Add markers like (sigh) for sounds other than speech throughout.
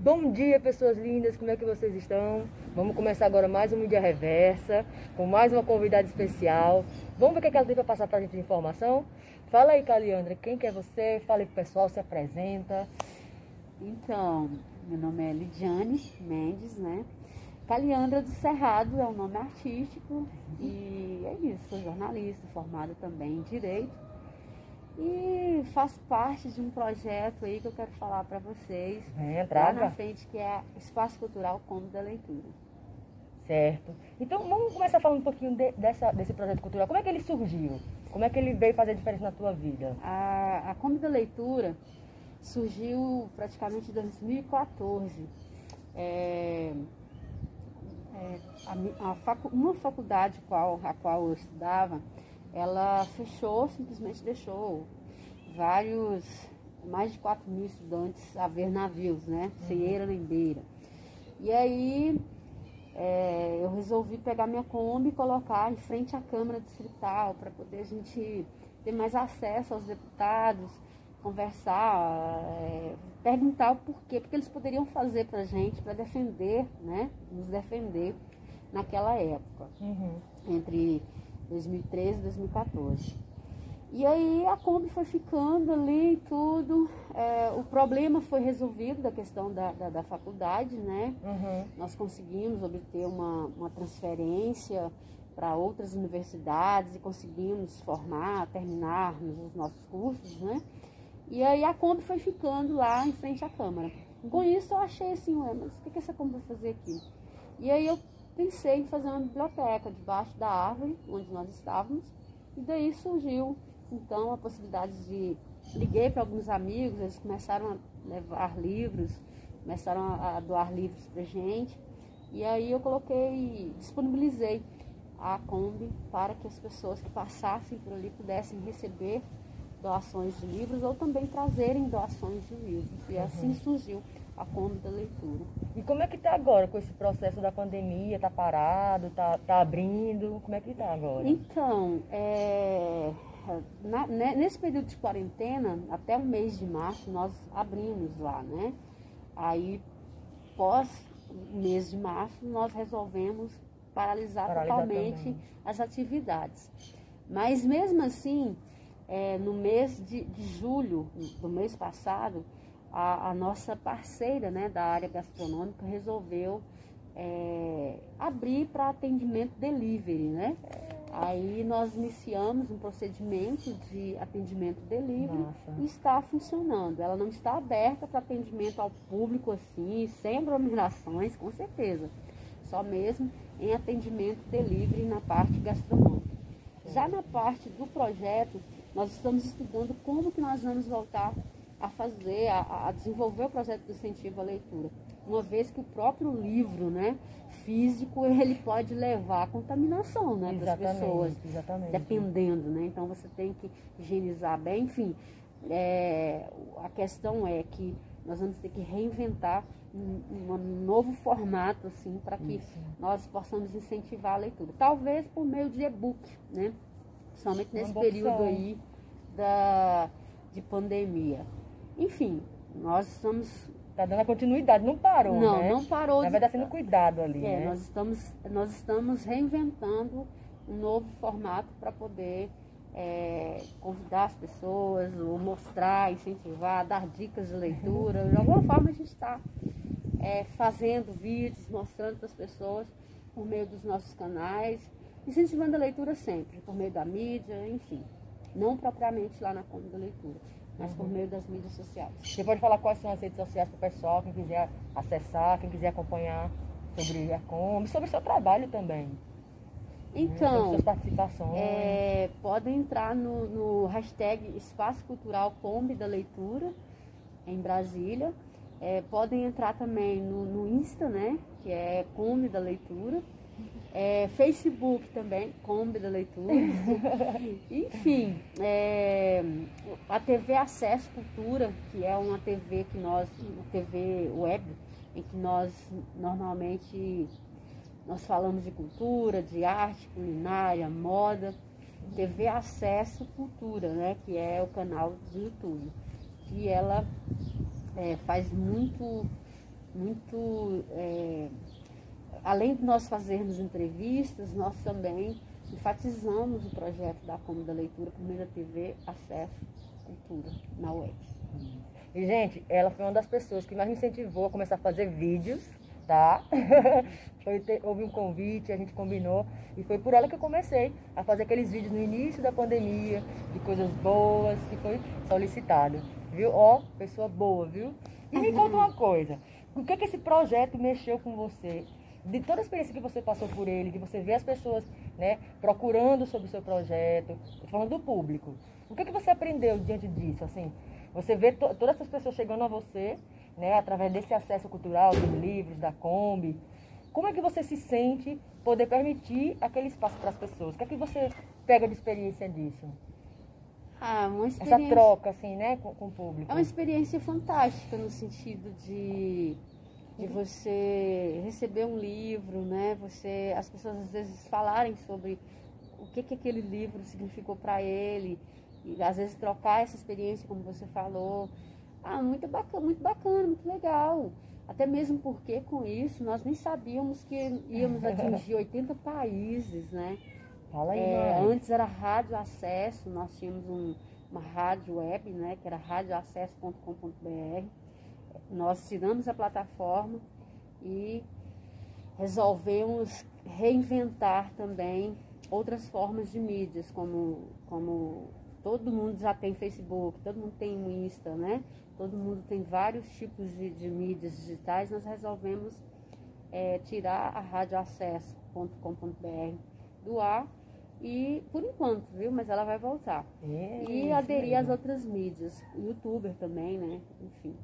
Bom dia, pessoas lindas, como é que vocês estão? Vamos começar agora mais um Mídia Reversa, com mais uma convidada especial. Vamos ver o que, é que ela tem para passar para a gente de informação? Fala aí, Caliandra, quem que é você? Fala aí pro pessoal, se apresenta. Então, meu nome é Lidiane Mendes, né? Caliandra do Cerrado é o nome artístico e é isso, sou jornalista, formada também em Direito e faço parte de um projeto aí que eu quero falar para vocês. É, lá na frente, que é Espaço Cultural Como da Leitura. Certo. Então vamos começar falando um pouquinho de, dessa, desse projeto cultural. Como é que ele surgiu? Como é que ele veio fazer diferença na tua vida? A, a Como da Leitura surgiu praticamente em 2014. É, é, a, a facu, uma faculdade qual, a qual eu estudava, ela fechou, simplesmente deixou vários, mais de 4 mil estudantes a ver navios, né? Uhum. Sem eira nem beira. E aí é, eu resolvi pegar minha Kombi e colocar em frente à Câmara Distrital para poder a gente ter mais acesso aos deputados, conversar, é, perguntar o porquê, porque eles poderiam fazer para a gente, para defender, né? Nos defender naquela época. Uhum. Entre 2013 e 2014. E aí a Kombi foi ficando ali e tudo. É, o problema foi resolvido da questão da, da, da faculdade, né? Uhum. Nós conseguimos obter uma, uma transferência para outras universidades e conseguimos formar, terminarmos os nossos cursos, né? E aí a Kombi foi ficando lá em frente à Câmara. Com isso eu achei assim, ué, mas o que, que essa Kombi vai fazer aqui? E aí eu pensei em fazer uma biblioteca debaixo da árvore onde nós estávamos e daí surgiu então a possibilidade de liguei para alguns amigos, eles começaram a levar livros, começaram a doar livros para gente e aí eu coloquei, disponibilizei a Kombi para que as pessoas que passassem por ali pudessem receber doações de livros ou também trazerem doações de livros. E assim uhum. surgiu a Kombi da leitura. E como é que está agora com esse processo da pandemia? Está parado? Está tá abrindo? Como é que está agora? Então, é, na, né, nesse período de quarentena, até o mês de março, nós abrimos lá, né? Aí, pós mês de março, nós resolvemos paralisar, paralisar totalmente também. as atividades. Mas mesmo assim, é, no mês de, de julho do mês passado, a, a nossa parceira né, da área gastronômica resolveu é, abrir para atendimento delivery, né? Aí nós iniciamos um procedimento de atendimento delivery Nossa. e está funcionando. Ela não está aberta para atendimento ao público assim, sem aglomerações, com certeza. Só mesmo em atendimento delivery na parte gastronômica. Já na parte do projeto, nós estamos estudando como que nós vamos voltar a fazer, a, a, desenvolver o projeto de incentivo à leitura. Uma vez que o próprio livro, né, físico, (laughs) ele pode levar a contaminação, né, para as pessoas. Exatamente. Dependendo, né? Então você tem que higienizar bem, enfim. É, a questão é que nós vamos ter que reinventar um, um novo formato, assim, para que Isso. nós possamos incentivar a leitura. Talvez por meio de e-book, né? Somente nesse período aí da, de pandemia. Enfim, nós estamos. Está dando a continuidade, não parou. Não, né? não parou. Na verdade, sendo cuidado ali. É, né? nós, estamos, nós estamos reinventando um novo formato para poder é, convidar as pessoas, ou mostrar, incentivar, dar dicas de leitura. De alguma forma a gente está é, fazendo vídeos, mostrando para as pessoas por meio dos nossos canais, incentivando a leitura sempre, por meio da mídia, enfim. Não propriamente lá na conta da leitura mas por meio das mídias sociais. Você pode falar quais são as redes sociais para o pessoal, quem quiser acessar, quem quiser acompanhar sobre a Kombi, sobre o seu trabalho também. Né? Então, suas participações. É, podem entrar no, no hashtag Espaço Cultural Kombi da Leitura, em Brasília. É, podem entrar também no, no Insta, né, que é Kombi da Leitura. É, Facebook também, Kombi da Leitura. (laughs) Enfim, é, a TV Acesso Cultura, que é uma TV que nós, uma TV web, em que nós normalmente nós falamos de cultura, de arte, culinária, moda. TV Acesso Cultura, né, que é o canal do YouTube. Que ela é, faz muito muito é, além de nós fazermos entrevistas, nós também enfatizamos o projeto da Cômoda Leitura por meio da TV Acesso Cultura na web. E, gente, ela foi uma das pessoas que mais me incentivou a começar a fazer vídeos, tá? (laughs) foi ter, houve um convite, a gente combinou, e foi por ela que eu comecei a fazer aqueles vídeos no início da pandemia, de coisas boas, que foi solicitado, viu? Ó, pessoa boa, viu? E me conta uma coisa, o que que esse projeto mexeu com você? De toda a experiência que você passou por ele, que você vê as pessoas né, procurando sobre o seu projeto, falando do público. O que, que você aprendeu diante disso? Assim, você vê to todas essas pessoas chegando a você, né, através desse acesso cultural, dos livros, da Kombi. Como é que você se sente poder permitir aquele espaço para as pessoas? O que é que você pega de experiência disso? Ah, uma experiência... Essa troca, assim, né, com, com o público. É uma experiência fantástica no sentido de de você receber um livro, né? Você, as pessoas às vezes falarem sobre o que, que aquele livro significou para ele e às vezes trocar essa experiência, como você falou. Ah, muito bacana, muito bacana, muito legal. Até mesmo porque com isso nós nem sabíamos que íamos atingir (laughs) 80 países, né? Fala aí, é, antes era rádio acesso, nós tínhamos um, uma rádio web, né? Que era radioacesso.com.br nós tiramos a plataforma e resolvemos reinventar também outras formas de mídias, como, como todo mundo já tem Facebook, todo mundo tem Insta, né? Todo mundo tem vários tipos de, de mídias digitais, nós resolvemos é, tirar a radioacesso.com.br do ar e por enquanto, viu? Mas ela vai voltar. É, e aderir às outras mídias, youtuber também, né? Enfim.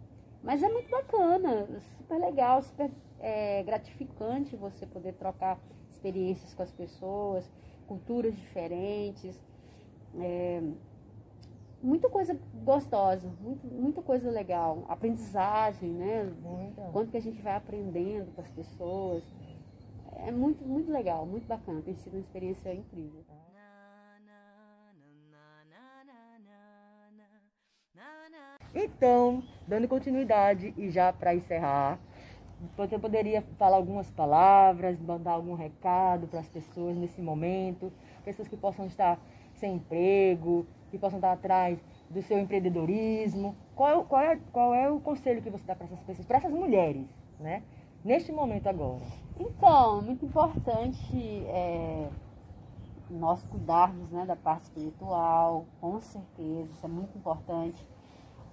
Mas é muito bacana, super legal, super é, gratificante você poder trocar experiências com as pessoas, culturas diferentes. É, muita coisa gostosa, muito, muita coisa legal. Aprendizagem, né? Muita. Quanto que a gente vai aprendendo com as pessoas. É muito, muito legal, muito bacana. Tem sido uma experiência incrível. Então, dando continuidade e já para encerrar, você poderia falar algumas palavras, mandar algum recado para as pessoas nesse momento, pessoas que possam estar sem emprego, que possam estar atrás do seu empreendedorismo. Qual, qual, é, qual é o conselho que você dá para essas pessoas, para essas mulheres, né? Neste momento agora. Então, muito importante é, nós cuidarmos né, da parte espiritual, com certeza, isso é muito importante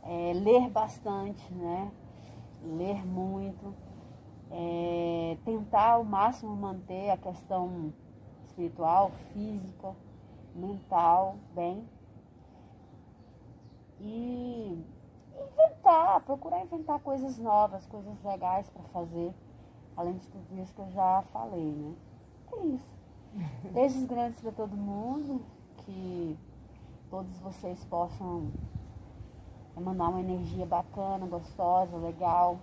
é, ler bastante, né? Ler muito, é, tentar ao máximo manter a questão espiritual, física, mental bem. E inventar, procurar inventar coisas novas, coisas legais para fazer, além de tudo isso que eu já falei, né? É isso. (laughs) Beijos grandes para todo mundo, que todos vocês possam mandar uma energia bacana, gostosa, legal.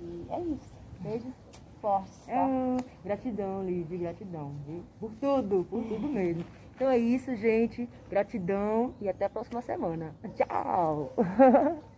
E é isso. Beijo forte. Tá? É, gratidão, Liv, gratidão. Viu? Por tudo, por tudo mesmo. Então é isso, gente. Gratidão e até a próxima semana. Tchau! (laughs)